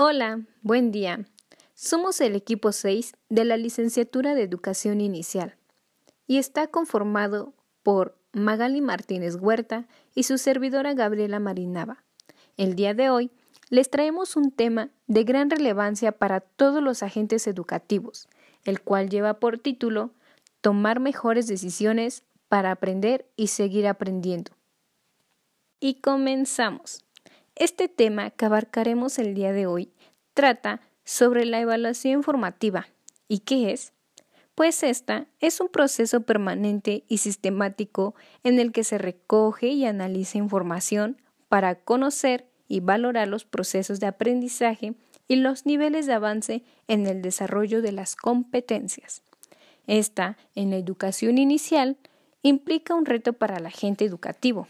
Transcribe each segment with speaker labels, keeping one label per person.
Speaker 1: Hola, buen día. Somos el equipo 6 de la Licenciatura de Educación Inicial y está conformado por Magali Martínez Huerta y su servidora Gabriela Marinava. El día de hoy les traemos un tema de gran relevancia para todos los agentes educativos, el cual lleva por título Tomar mejores decisiones para aprender y seguir aprendiendo. Y comenzamos. Este tema que abarcaremos el día de hoy trata sobre la evaluación formativa. ¿Y qué es? Pues esta es un proceso permanente y sistemático en el que se recoge y analiza información para conocer y valorar los procesos de aprendizaje y los niveles de avance en el desarrollo de las competencias. Esta, en la educación inicial, implica un reto para el agente educativo,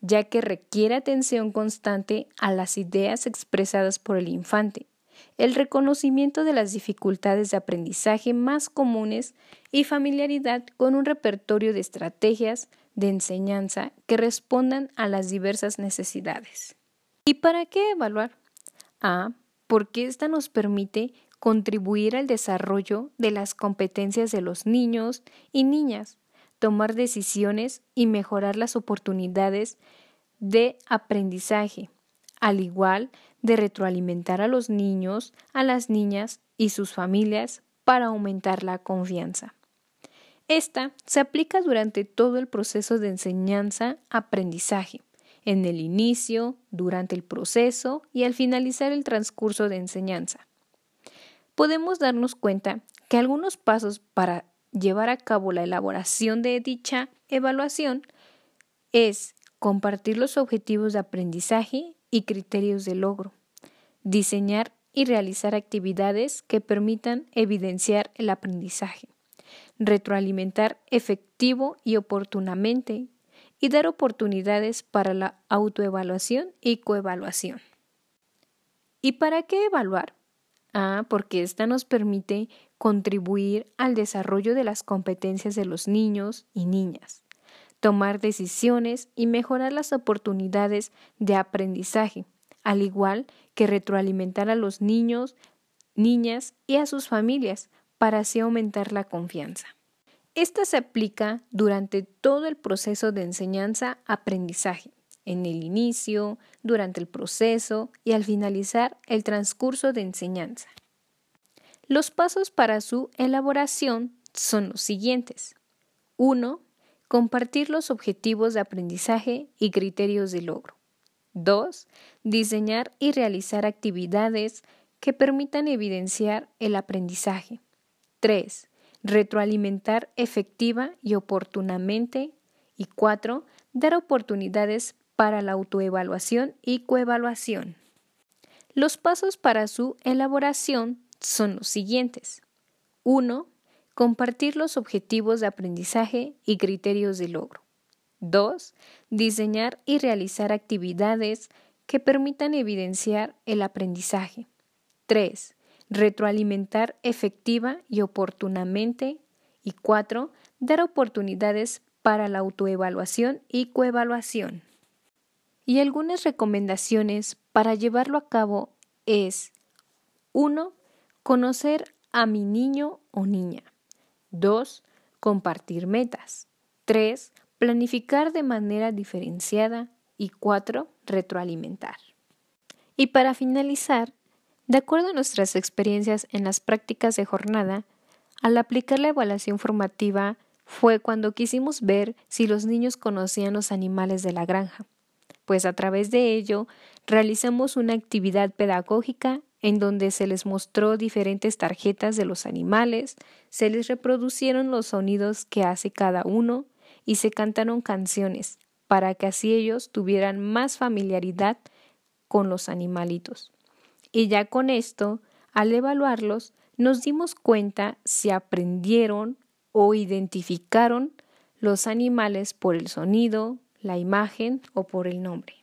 Speaker 1: ya que requiere atención constante a las ideas expresadas por el infante, el reconocimiento de las dificultades de aprendizaje más comunes y familiaridad con un repertorio de estrategias de enseñanza que respondan a las diversas necesidades. ¿Y para qué evaluar? Ah, porque esta nos permite contribuir al desarrollo de las competencias de los niños y niñas, tomar decisiones y mejorar las oportunidades de aprendizaje, al igual de retroalimentar a los niños, a las niñas y sus familias para aumentar la confianza. Esta se aplica durante todo el proceso de enseñanza-aprendizaje, en el inicio, durante el proceso y al finalizar el transcurso de enseñanza. Podemos darnos cuenta que algunos pasos para llevar a cabo la elaboración de dicha evaluación es compartir los objetivos de aprendizaje y criterios de logro, diseñar y realizar actividades que permitan evidenciar el aprendizaje, retroalimentar efectivo y oportunamente y dar oportunidades para la autoevaluación y coevaluación. ¿Y para qué evaluar? Ah, porque esta nos permite contribuir al desarrollo de las competencias de los niños y niñas, tomar decisiones y mejorar las oportunidades de aprendizaje, al igual que retroalimentar a los niños, niñas y a sus familias para así aumentar la confianza. Esta se aplica durante todo el proceso de enseñanza-aprendizaje, en el inicio, durante el proceso y al finalizar el transcurso de enseñanza. Los pasos para su elaboración son los siguientes. 1. Compartir los objetivos de aprendizaje y criterios de logro. 2. Diseñar y realizar actividades que permitan evidenciar el aprendizaje. 3 retroalimentar efectiva y oportunamente. Y cuatro, dar oportunidades para la autoevaluación y coevaluación. Los pasos para su elaboración son los siguientes. 1. Compartir los objetivos de aprendizaje y criterios de logro. 2. Diseñar y realizar actividades que permitan evidenciar el aprendizaje. 3 retroalimentar efectiva y oportunamente. Y cuatro, dar oportunidades para la autoevaluación y coevaluación. Y algunas recomendaciones para llevarlo a cabo es 1. Conocer a mi niño o niña. 2. Compartir metas. 3. Planificar de manera diferenciada. Y 4. Retroalimentar. Y para finalizar, de acuerdo a nuestras experiencias en las prácticas de jornada, al aplicar la evaluación formativa fue cuando quisimos ver si los niños conocían los animales de la granja, pues a través de ello realizamos una actividad pedagógica en donde se les mostró diferentes tarjetas de los animales, se les reproducieron los sonidos que hace cada uno y se cantaron canciones para que así ellos tuvieran más familiaridad con los animalitos. Y ya con esto, al evaluarlos, nos dimos cuenta si aprendieron o identificaron los animales por el sonido, la imagen o por el nombre.